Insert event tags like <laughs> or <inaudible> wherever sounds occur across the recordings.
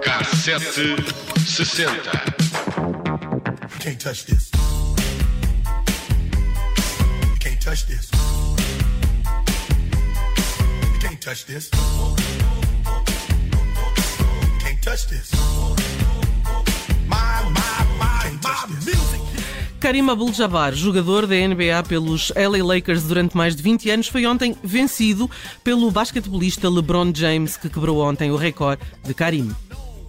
Cassete 60. Can't touch this. Can't touch this. Can't touch this. Karim Abdul-Jabbar, jogador da NBA pelos LA Lakers durante mais de 20 anos, foi ontem vencido pelo basquetebolista LeBron James, que quebrou ontem o recorde de Karim.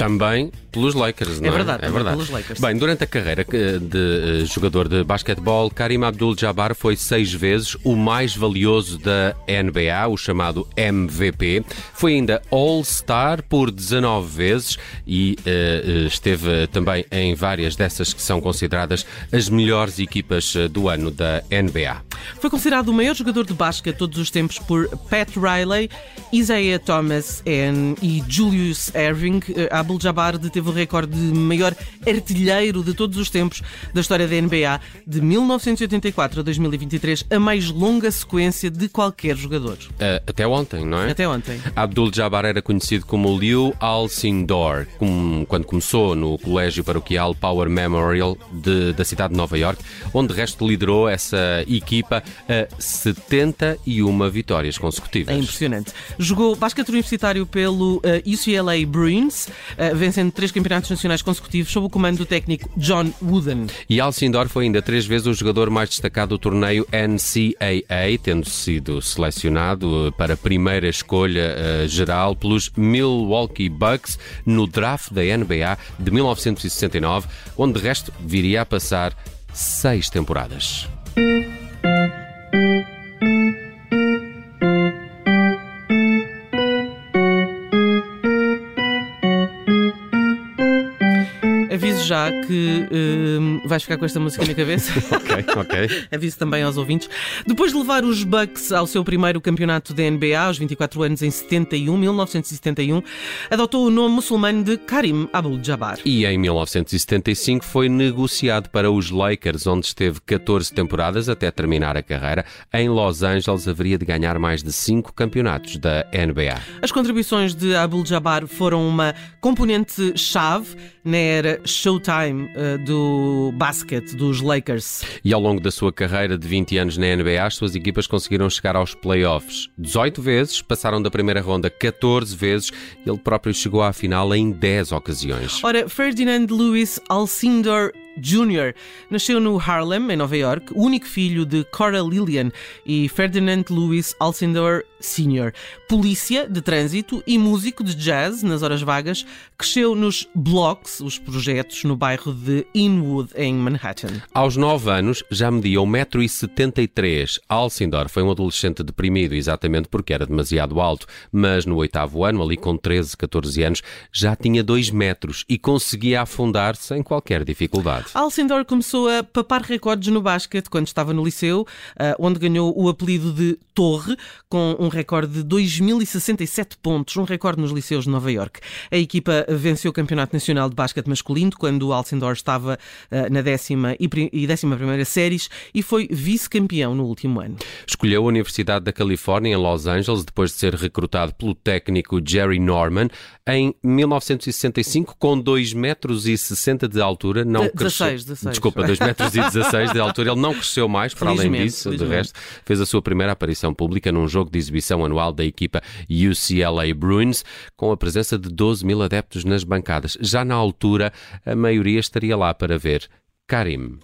Também pelos Lakers, não é? verdade, também pelos Lakers. Bem, durante a carreira de eh, jogador de basquetebol, Karim Abdul-Jabbar foi seis vezes o mais valioso da NBA, o chamado MVP. Foi ainda All-Star por 19 vezes e eh, esteve também em várias dessas que são consideradas as melhores equipas do ano da NBA. Foi considerado o maior jogador de basquete todos os tempos por Pat Riley, Isaiah Thomas e Julius Erving. Abdul-Jabbar deteve o recorde de maior artilheiro de todos os tempos da história da NBA, de 1984 a 2023, a mais longa sequência de qualquer jogador. Eh, até ontem, não é? Até ontem. Abdul-Jabbar era conhecido como Liu Alcindor, com- quando começou no Colégio Paroquial Power Memorial de- da cidade de Nova York, onde de resto liderou essa equipa a 71 vitórias consecutivas. É impressionante. Jogou basquete universitário pelo eh, UCLA Bruins, vencendo três campeonatos nacionais consecutivos sob o comando do técnico John Wooden. E Alcindor foi ainda três vezes o jogador mais destacado do torneio NCAA, tendo sido selecionado eh, para a primeira escolha eh, geral pelos Milwaukee Bucks no draft da NBA de 1969, onde de resto viria a passar seis temporadas. Aviso já que eh, vais ficar com esta música na cabeça. <laughs> Ok, ok. Aviso também aos ouvintes. Depois de levar os Bucks ao seu primeiro campeonato da NBA, aos 24 anos, em 71, 1971, adotou o nome muçulmano de Karim Abdul-Jabbar. E em 1975 foi negociado para os Lakers, onde esteve 14 temporadas até terminar a carreira. Em Los Angeles haveria de ganhar mais de 5 campeonatos da NBA. As contribuições de Abdul-Jabbar foram uma componente-chave na era Showtime eh, do basquete dos Lakers. E ao longo da sua carreira de 20 anos na NBA, as suas equipas conseguiram chegar aos playoffs 18 vezes, passaram da primeira ronda 14 vezes, e ele próprio chegou à final em 10 ocasiões. Ora, Ferdinand Lewis Alcindor Jr. nasceu no Harlem, em Nova York, o único filho de Cora Lillian e Ferdinand Lewis Alcindor Sr. Polícia de trânsito e músico de jazz nas horas vagas, cresceu nos Blocks, os projetos no bairro de Inwood, em Manhattan. Aos 9 anos já media 1,73m. Alcindor foi um adolescente deprimido, exatamente porque era demasiado alto, mas no oitavo ano, ali com 13, 14 anos, já tinha 2 metros e conseguia afundar sem qualquer dificuldade. Alcindor começou a papar recordes no basquete quando estava no liceu, ah, onde ganhou o apelido de Torre, com um recorde de 2.067 pontos, um recorde nos liceus de Nova York. A equipa venceu o Campeonato Nacional de Basquete Masculino quando o Alcindor estava ah, na décima e décima primeira séries e foi vice-campeão no último ano. Escolheu a Universidade da Califórnia em Los Angeles depois de ser recrutado pelo técnico Jerry Norman em 1965 com 2,60 metros e 60 de altura. Não De- 16, 16. Desculpa, 2 metros e 16 de altura. Ele não cresceu mais, para além Felizmente, disso. De felizmente. resto, fez a sua primeira aparição pública num jogo de exibição anual da equipa UCLA Bruins com a presença de 12 mil adeptos nas bancadas. Já na altura, a maioria estaria lá para ver Karim.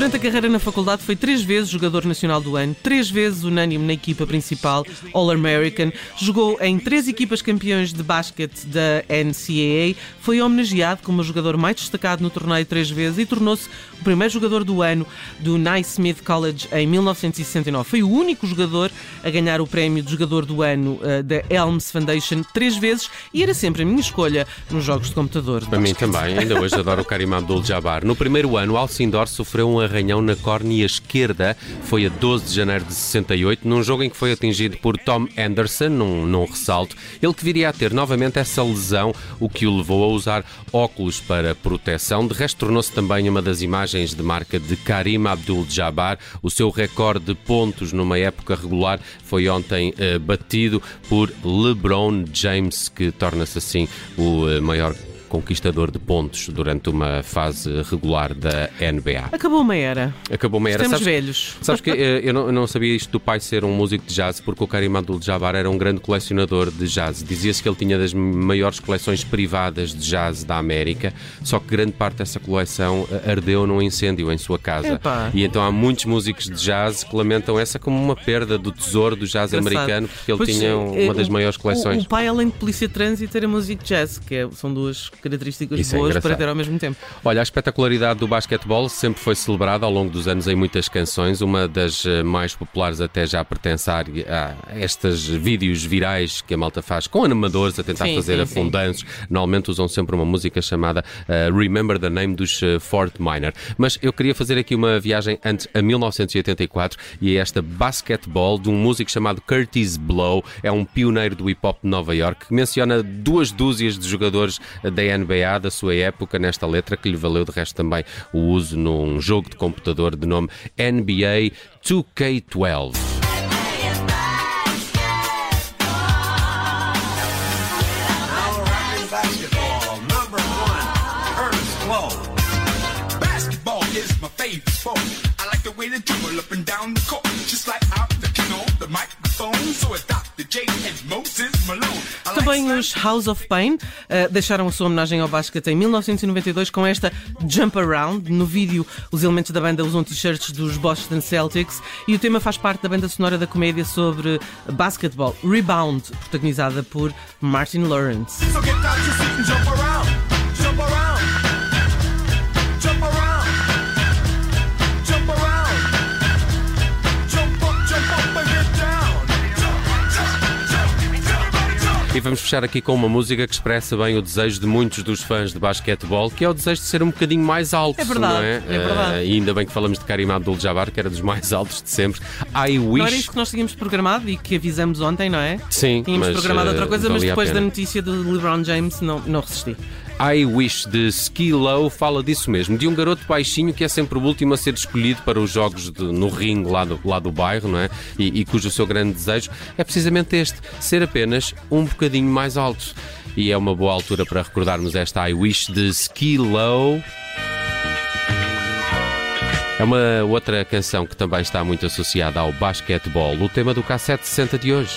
Durante a carreira na faculdade foi três vezes jogador nacional do ano, três vezes unânime na equipa principal All-American, jogou em três equipas campeões de basquete da NCAA, foi homenageado como o jogador mais destacado no torneio três vezes e tornou-se o primeiro jogador do ano do Naismith College em 1969. Foi o único jogador a ganhar o prémio de jogador do ano eh, da Elms Foundation três vezes e era sempre a minha escolha nos jogos de computador. Para mim também, ainda hoje adoro o Karim Abdul-Jabbar. No primeiro ano, Alcindor sofreu um arranhão na córnea esquerda. Foi a 12 de janeiro de 68, num jogo em que foi atingido por Tom Anderson, num, num ressalto. Ele que viria a ter novamente essa lesão, o que o levou a usar óculos para proteção. De resto, tornou-se também uma das imagens de marca de Karim Abdul-Jabbar. O seu recorde de pontos numa época regular foi ontem eh, batido por LeBron James, que torna-se assim o eh, maior conquistador de pontos durante uma fase regular da NBA. Acabou uma era. Acabou uma era. Estamos Sabes, velhos. sabes que eh, eu não, eu não sabia isto do pai ser um músico de jazz, porque o Karim Abdul-Jabbar era um grande colecionador de jazz. Dizia-se que ele tinha das maiores coleções privadas de jazz da América, só que grande parte dessa coleção eh, ardeu num incêndio em sua casa. Epá. E então há muitos músicos de jazz que lamentam essa como uma perda do tesouro do jazz Engraçado. americano, porque ele Pois, tinha eh, uma das o- maiores o- coleções. O, pai, além de polícia de trânsito, era músico de jazz, que é- são duas características Isso é boas para engraçado. ter ao mesmo tempo. Olha, a espetacularidade do basquetebol sempre foi celebrada ao longo dos anos em muitas canções. Uma das eh, mais populares até já pertence a estes vídeos virais que a malta faz com animadores a tentar Sim, fazer sim, afundanços. Normalmente usam sempre uma música chamada eh, Remember the Name dos eh, Fort Minor. Mas eu queria fazer aqui uma viagem antes a 1984 e é esta Basketball de um músico chamado Curtis Blow. É um pioneiro do hip hop de Nova York que menciona duas dúzias de jogadores da NBA da sua época nesta letra, que lhe valeu de resto também o uso num jogo de computador de nome NBA 2K12. Now rapping basketball, number one, Ernest Blow. Basketball is my favorite sport. I like the way they dribble up and down the court, just like out the on the microphone. So it's Dr. J and Moses Malone. Slang- os House of Pain eh, deixaram a sua homenagem ao basquete em 1992 com esta Jump Around. No vídeo, os elementos da banda usam t-shirts dos Boston Celtics e o tema faz parte da banda sonora da comédia sobre basquetebol Rebound, protagonizada por Martin Lawrence. Fechar aqui com uma música que expressa bem o desejo de muitos dos fãs de basquetebol, que é o desejo de ser um bocadinho mais alto, É verdade, não é? é verdade. Eh, e ainda bem que falamos de Karim Abdul-Jabbar, que era dos mais altos de sempre. I Não era wish... isso que nós tínhamos programado e que avisamos ontem, não é? Sim, Tínhamos mas, programado eh, outra coisa, mas valia a depois da notícia do LeBron James não, não resisti. I Wish de Ski Low fala disso mesmo, de um garoto baixinho que é sempre o último a ser escolhido para os jogos de- no ringue lá do, lá do bairro, não é? E, e cujo seu grande desejo é precisamente este, ser apenas um bocadinho mais alto. E é uma boa altura para recordarmos esta I Wish de Ski Low. É uma outra canção que também está muito associada ao basquetebol, o tema do cassete 60 de hoje.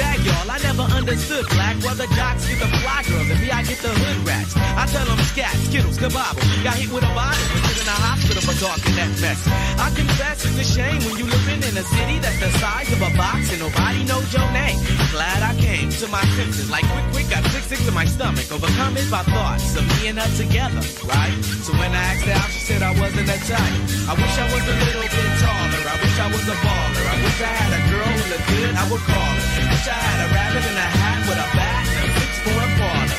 Y'all, I never understood black, While the jocks get the fly girls, and me I get the hood rats. I tell them scat, skittles, kabobble. Got hit with a bottle, and put in a hospital for talking that mess. I confess it's a shame when you living in a city that's the size of a box and nobody knows your name. Glad I came to my senses, like quick, quick, got sick, sick to my stomach, overcome it by thoughts of me and her together, right? So when I asked her out, she said I wasn't a type. I wish I was a little bit taller. I wish I was a baller. I wish I had a girl who looked good, I would call her. I wish I had a rabbit in a hat with a bat and a six four baller.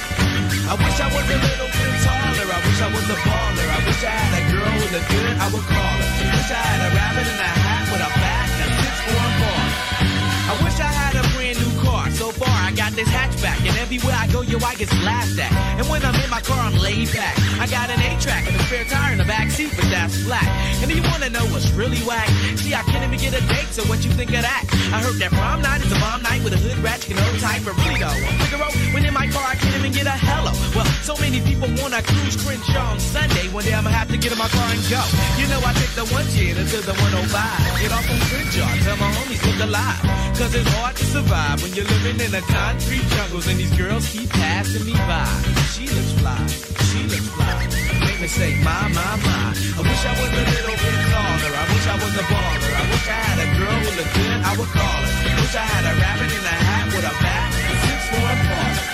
I wish I was a little bit taller. I wish I was a baller. I wish I had a girl with a good, I would call her. I Wish I had a rabbit in a hat with a bat and a six four baller. I wish I had a brand new car. So far, I got this hatchback, and everywhere I go, I get laughed at. And when I'm in my car, I'm laid back. I got an A-track and a spare tire in the back seat, but that's flat. And do you wanna know what's really whack? See, I can't even get a date, so what you think of that? I heard that prom night is a bomb night with a hood ratchet and old type, but really though, I'm Figaro, when in my car, I can't even get a hello. Well, so many people wanna cruise Crenshaw on Sunday. One day I'ma have to get in my car and go. You know, I take the 110 until the 105. Get off on Crenshaw, tell my homies look alive. Cause it's hard to survive when you're living in the concrete jungles and these girls keep passing passing me by. She looks fly, she looks fly. Make me say, my, my, my. I wish I was a little bit taller. I wish I was a baller. I wish I had a girl who looked good. I would call her. Wish I had a rabbit in a hat with a bat and six four and baller.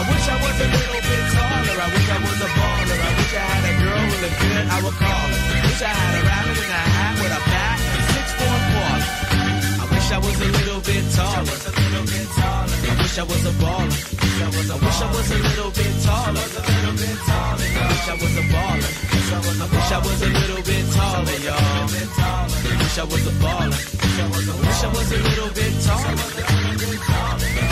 I wish I was a little bit taller. I wish I was a baller. I wish I had a girl who looked good. I would call her. Wish I had a rabbit in a hat with a bat and six four and baller. I wish I was a little bit taller. I wish I was a baller. I wish I was a little bit taller. I wish I was a baller. I wish I was a little bit taller, y'all. I wish I was a baller. I wish I was a little bit taller. I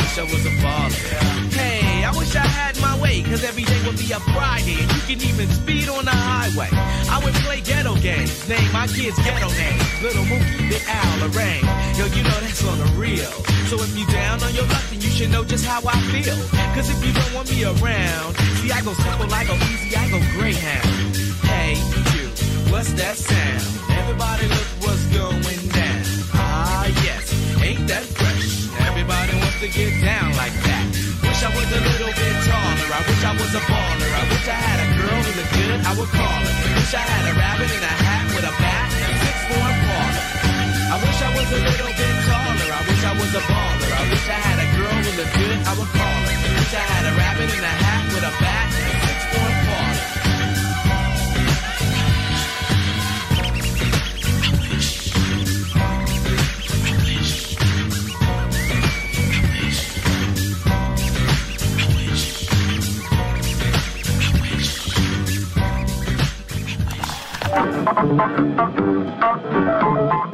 wish I was a baller. Hey, I wish I had my way, cause every day would be a Friday, and you can even speed on the highway. I would play ghetto games, name my kids ghetto names. Little Mookie, Big Al, Lorraine. Yo, you know that's on the real. So if you down on your luck, should know just how I feel. Cause if you don't want me around, see, I go simple, I go easy, I go Greyhound. Hey, you, what's that sound? Everybody look what's going down. Ah, yes, ain't that fresh? Everybody wants to get down like that. Wish I was a little bit taller. I wish I was a baller. I wish I had a girl who looked good. I would call her. Wish I had a rabbit in a hat with a bat and a six four baller. I wish I was a little bit taller. I wish I was a baller. I wish I had a girl who looked good. I would call her. Wish I had a rabbit in a hat with a bat and a six four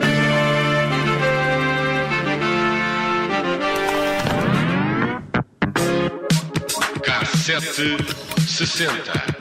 baller. Cassete 60.